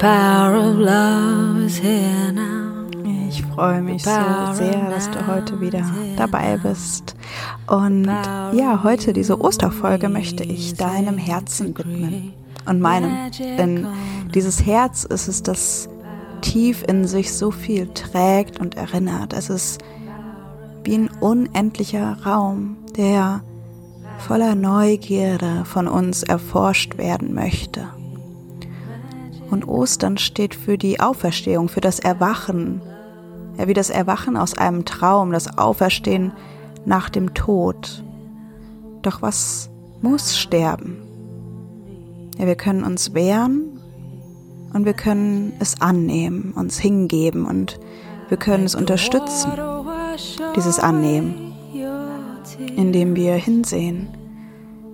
Power of love is here now. Ich freue mich so sehr, dass du heute wieder dabei bist. Und ja, heute diese Osterfolge möchte ich deinem Herzen widmen und meinem. Denn dieses Herz ist es, das tief in sich so viel trägt und erinnert. Es ist wie ein unendlicher Raum, der voller Neugierde von uns erforscht werden möchte. Und Ostern steht für die Auferstehung, für das Erwachen, ja, wie das Erwachen aus einem Traum, das Auferstehen nach dem Tod. Doch was muss sterben? Ja, wir können uns wehren und wir können es annehmen, uns hingeben und wir können es unterstützen, dieses Annehmen indem wir hinsehen,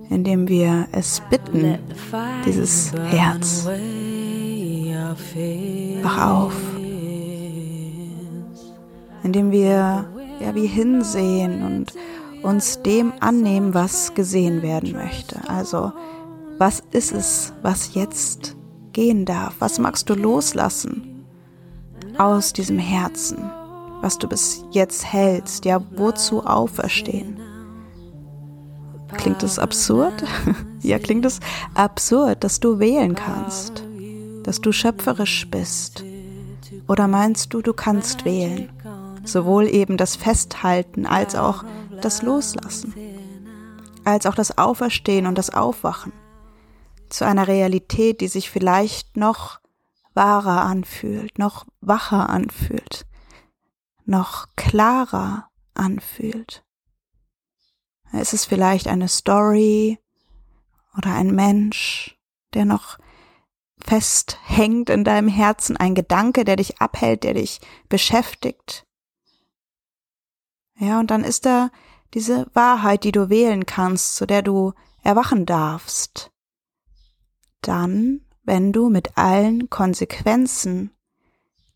indem wir es bitten, dieses Herz. Wach auf. Indem wir ja wie hinsehen und uns dem annehmen, was gesehen werden möchte. Also, was ist es, was jetzt gehen darf? Was magst du loslassen aus diesem Herzen, was du bis jetzt hältst? Ja, wozu auferstehen? Klingt es absurd? ja, klingt es absurd, dass du wählen kannst, dass du schöpferisch bist? Oder meinst du, du kannst wählen? Sowohl eben das Festhalten als auch das Loslassen, als auch das Auferstehen und das Aufwachen zu einer Realität, die sich vielleicht noch wahrer anfühlt, noch wacher anfühlt, noch klarer anfühlt. Es ist vielleicht eine Story oder ein Mensch, der noch festhängt in deinem Herzen, ein Gedanke, der dich abhält, der dich beschäftigt. Ja, und dann ist da diese Wahrheit, die du wählen kannst, zu der du erwachen darfst. Dann, wenn du mit allen Konsequenzen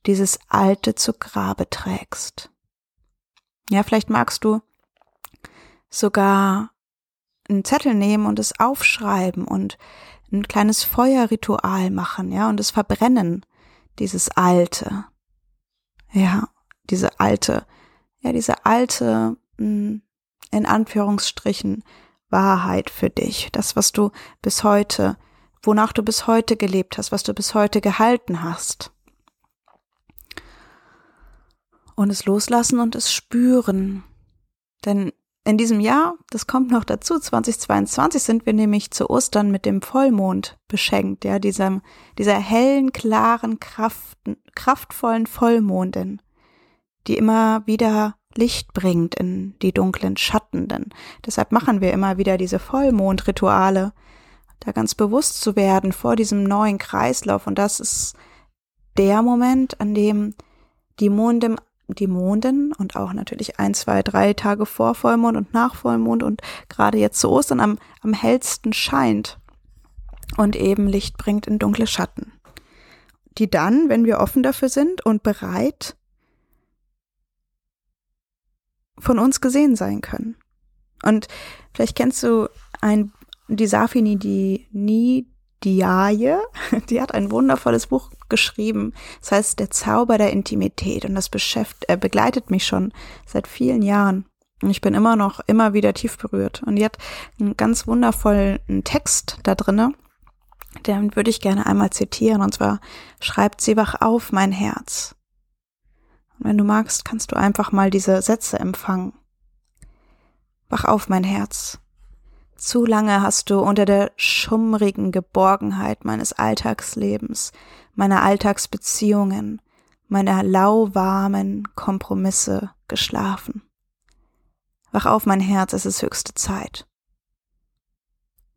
dieses Alte zu Grabe trägst. Ja, vielleicht magst du sogar einen Zettel nehmen und es aufschreiben und ein kleines Feuerritual machen, ja, und es verbrennen, dieses alte, ja, diese alte, ja, diese alte, hm, in Anführungsstrichen, Wahrheit für dich, das, was du bis heute, wonach du bis heute gelebt hast, was du bis heute gehalten hast. Und es loslassen und es spüren. Denn in diesem Jahr, das kommt noch dazu, 2022 sind wir nämlich zu Ostern mit dem Vollmond beschenkt, ja, dieser, dieser hellen, klaren, Kraft, kraftvollen Vollmondin, die immer wieder Licht bringt in die dunklen Schatten, denn deshalb machen wir immer wieder diese Vollmondrituale, da ganz bewusst zu werden vor diesem neuen Kreislauf. Und das ist der Moment, an dem die Mondin die Monden und auch natürlich ein, zwei, drei Tage vor Vollmond und nach Vollmond und gerade jetzt zu Ostern am, am hellsten scheint und eben Licht bringt in dunkle Schatten. Die dann, wenn wir offen dafür sind und bereit, von uns gesehen sein können. Und vielleicht kennst du ein, die Safini, die nie Diaye, die hat ein wundervolles Buch geschrieben. Das heißt, der Zauber der Intimität. Und das beschäftigt, äh, begleitet mich schon seit vielen Jahren. Und ich bin immer noch, immer wieder tief berührt. Und die hat einen ganz wundervollen Text da drinne. Den würde ich gerne einmal zitieren. Und zwar schreibt sie, wach auf, mein Herz. Und wenn du magst, kannst du einfach mal diese Sätze empfangen. Wach auf, mein Herz. Zu lange hast du unter der schummrigen Geborgenheit meines Alltagslebens, meiner Alltagsbeziehungen, meiner lauwarmen Kompromisse geschlafen. Wach auf, mein Herz, es ist höchste Zeit.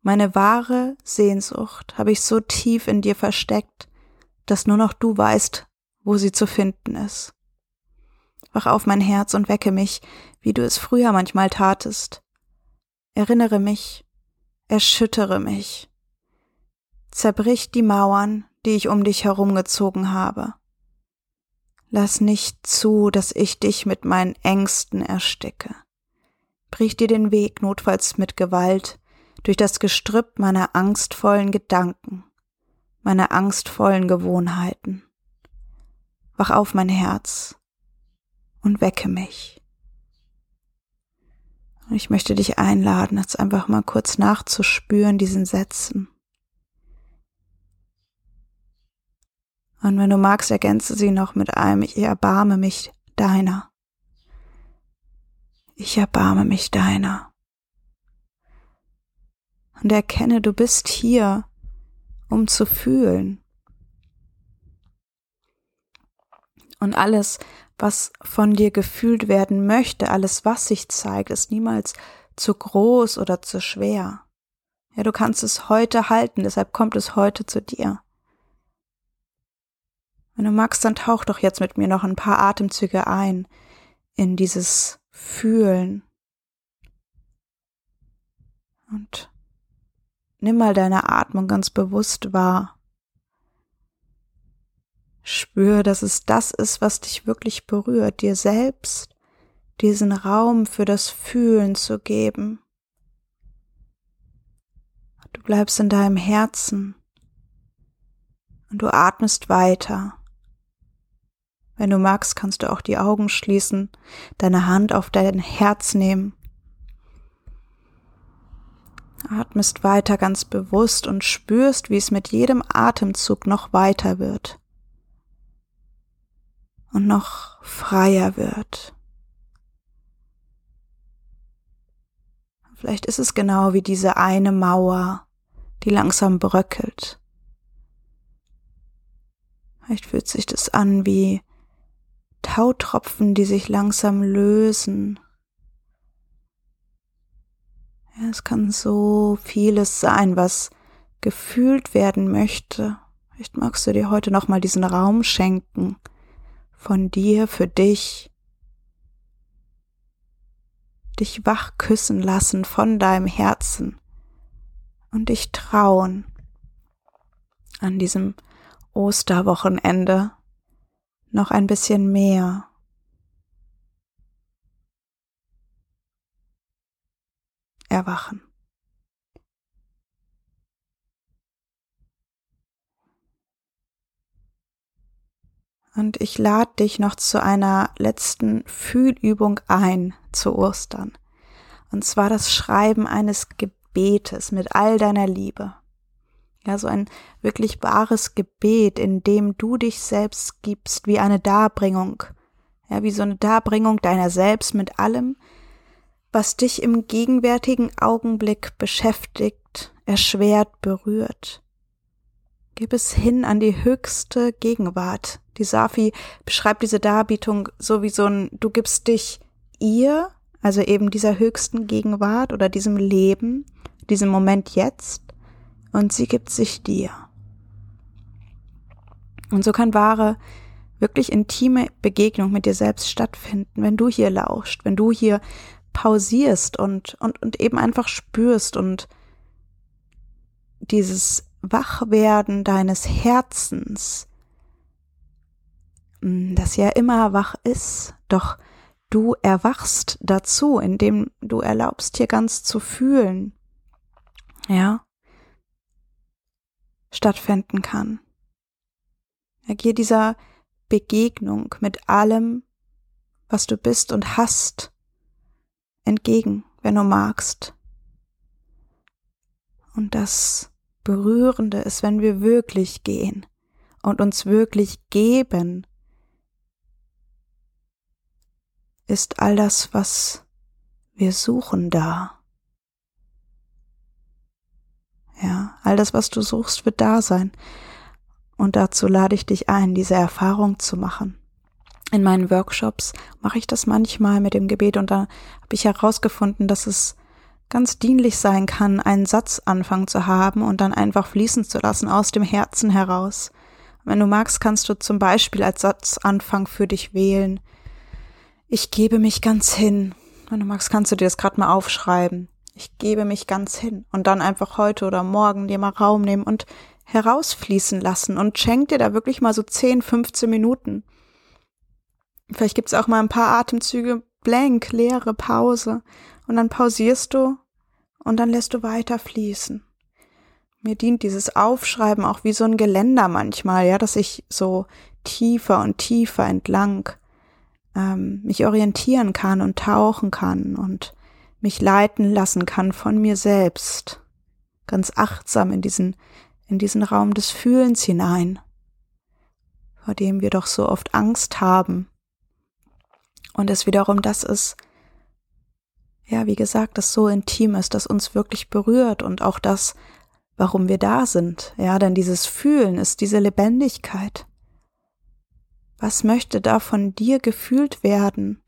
Meine wahre Sehnsucht habe ich so tief in dir versteckt, dass nur noch du weißt, wo sie zu finden ist. Wach auf mein Herz und wecke mich, wie du es früher manchmal tatest. Erinnere mich, erschüttere mich. Zerbrich die Mauern, die ich um dich herumgezogen habe. Lass nicht zu, dass ich dich mit meinen Ängsten ersticke. Brich dir den Weg notfalls mit Gewalt durch das Gestrüpp meiner angstvollen Gedanken, meiner angstvollen Gewohnheiten. Wach auf mein Herz und wecke mich. Ich möchte dich einladen, jetzt einfach mal kurz nachzuspüren, diesen Sätzen. Und wenn du magst, ergänze sie noch mit einem, ich erbarme mich deiner. Ich erbarme mich deiner. Und erkenne, du bist hier, um zu fühlen. Und alles, was von dir gefühlt werden möchte, alles, was sich zeigt, ist niemals zu groß oder zu schwer. Ja, du kannst es heute halten, deshalb kommt es heute zu dir. Wenn du magst, dann tauch doch jetzt mit mir noch ein paar Atemzüge ein in dieses Fühlen. Und nimm mal deine Atmung ganz bewusst wahr. Spür, dass es das ist, was dich wirklich berührt, dir selbst diesen Raum für das Fühlen zu geben. Du bleibst in deinem Herzen und du atmest weiter. Wenn du magst, kannst du auch die Augen schließen, deine Hand auf dein Herz nehmen. Atmest weiter ganz bewusst und spürst, wie es mit jedem Atemzug noch weiter wird und noch freier wird. Vielleicht ist es genau wie diese eine Mauer, die langsam bröckelt. Vielleicht fühlt sich das an wie Tautropfen, die sich langsam lösen. Ja, es kann so vieles sein, was gefühlt werden möchte. Vielleicht magst du dir heute noch mal diesen Raum schenken von dir für dich. Dich wach küssen lassen von deinem Herzen und dich trauen an diesem Osterwochenende noch ein bisschen mehr. Erwachen. Und ich lade dich noch zu einer letzten Fühlübung ein zu Ostern. Und zwar das Schreiben eines Gebetes mit all deiner Liebe. Ja, so ein wirklich wahres Gebet, in dem du dich selbst gibst, wie eine Darbringung. Ja, wie so eine Darbringung deiner selbst mit allem, was dich im gegenwärtigen Augenblick beschäftigt, erschwert, berührt. Gib es hin an die höchste Gegenwart. Die Safi beschreibt diese Darbietung so wie so ein, du gibst dich ihr, also eben dieser höchsten Gegenwart oder diesem Leben, diesem Moment jetzt, und sie gibt sich dir. Und so kann wahre, wirklich intime Begegnung mit dir selbst stattfinden, wenn du hier lauscht, wenn du hier pausierst und, und, und eben einfach spürst und dieses Wachwerden deines Herzens, mm, das ja immer wach ist, doch du erwachst dazu, indem du erlaubst, hier ganz zu fühlen. Ja stattfinden kann. Ergehe dieser Begegnung mit allem, was du bist und hast, entgegen, wenn du magst. Und das Berührende ist, wenn wir wirklich gehen und uns wirklich geben, ist all das, was wir suchen da. Ja, all das, was du suchst, wird da sein. Und dazu lade ich dich ein, diese Erfahrung zu machen. In meinen Workshops mache ich das manchmal mit dem Gebet und da habe ich herausgefunden, dass es ganz dienlich sein kann, einen Satzanfang zu haben und dann einfach fließen zu lassen aus dem Herzen heraus. Wenn du magst, kannst du zum Beispiel als Satzanfang für dich wählen, ich gebe mich ganz hin. Wenn du magst, kannst du dir das gerade mal aufschreiben. Ich gebe mich ganz hin. Und dann einfach heute oder morgen dir mal Raum nehmen und herausfließen lassen und schenk dir da wirklich mal so 10, 15 Minuten. Vielleicht gibt's auch mal ein paar Atemzüge blank, leere Pause. Und dann pausierst du und dann lässt du weiter fließen. Mir dient dieses Aufschreiben auch wie so ein Geländer manchmal, ja, dass ich so tiefer und tiefer entlang ähm, mich orientieren kann und tauchen kann und mich leiten lassen kann von mir selbst, ganz achtsam in diesen, in diesen Raum des Fühlens hinein, vor dem wir doch so oft Angst haben. Und es wiederum das ist, ja, wie gesagt, das so intim ist, das uns wirklich berührt und auch das, warum wir da sind. Ja, denn dieses Fühlen ist diese Lebendigkeit. Was möchte da von dir gefühlt werden?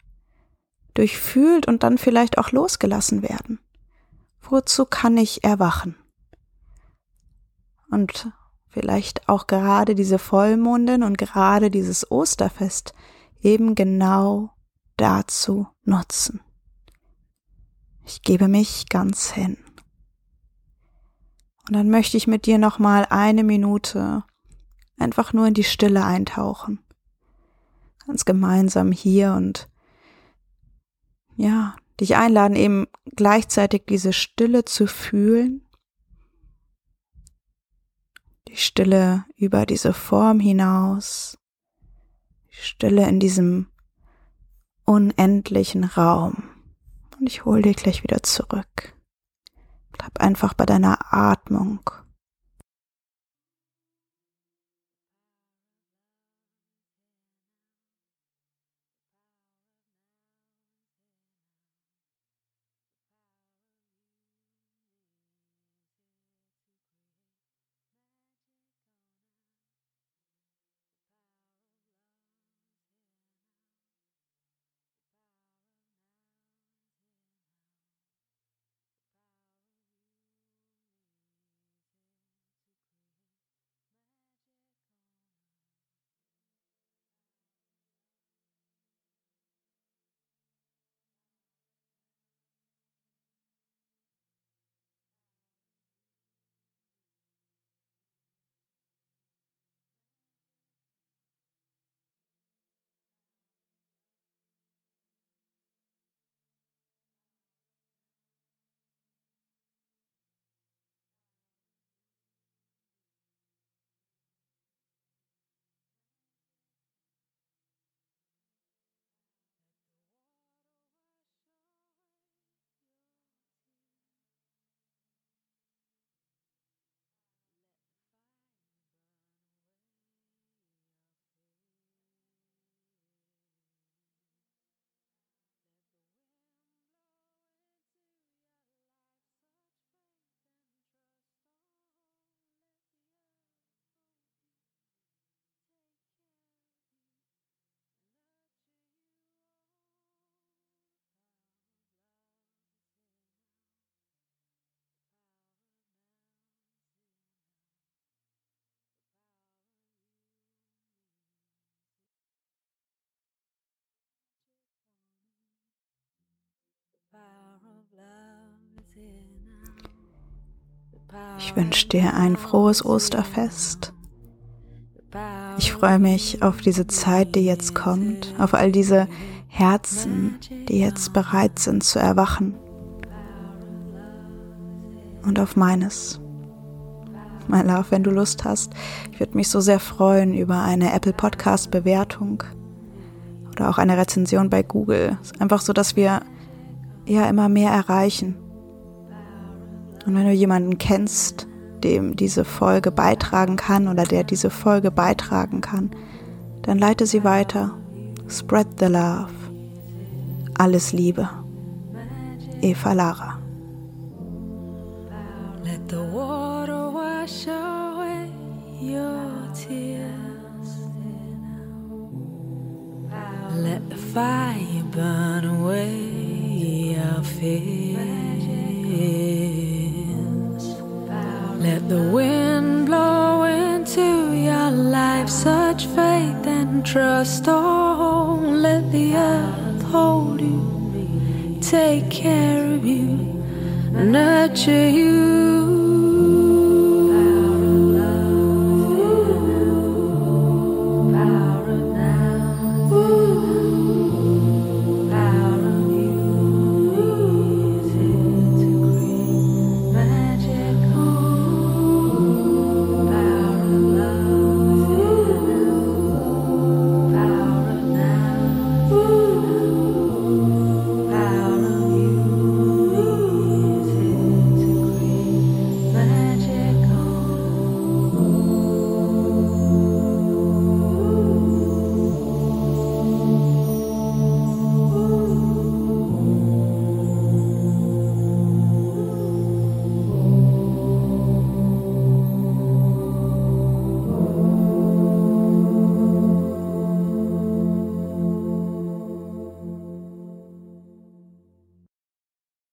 Durchfühlt und dann vielleicht auch losgelassen werden? Wozu kann ich erwachen? Und vielleicht auch gerade diese Vollmondin und gerade dieses Osterfest eben genau dazu nutzen. Ich gebe mich ganz hin. Und dann möchte ich mit dir nochmal eine Minute einfach nur in die Stille eintauchen. Ganz gemeinsam hier und ja, dich einladen, eben gleichzeitig diese Stille zu fühlen. Die Stille über diese Form hinaus. Die Stille in diesem unendlichen Raum. Und ich hole dir gleich wieder zurück. Bleib einfach bei deiner Atmung. Ich wünsche dir ein frohes Osterfest. Ich freue mich auf diese Zeit, die jetzt kommt, auf all diese Herzen, die jetzt bereit sind zu erwachen. Und auf meines. My Love, wenn du Lust hast, ich würde mich so sehr freuen über eine Apple Podcast Bewertung oder auch eine Rezension bei Google. Einfach so, dass wir ja immer mehr erreichen. Und wenn du jemanden kennst, dem diese Folge beitragen kann oder der diese Folge beitragen kann, dann leite sie weiter. Spread the love. Alles Liebe. Eva Lara. Let the water wash away your tears. Let the fire burn away. fears. Let the wind blow into your life such faith and trust. Oh, let the earth hold you, take care of you, nurture you.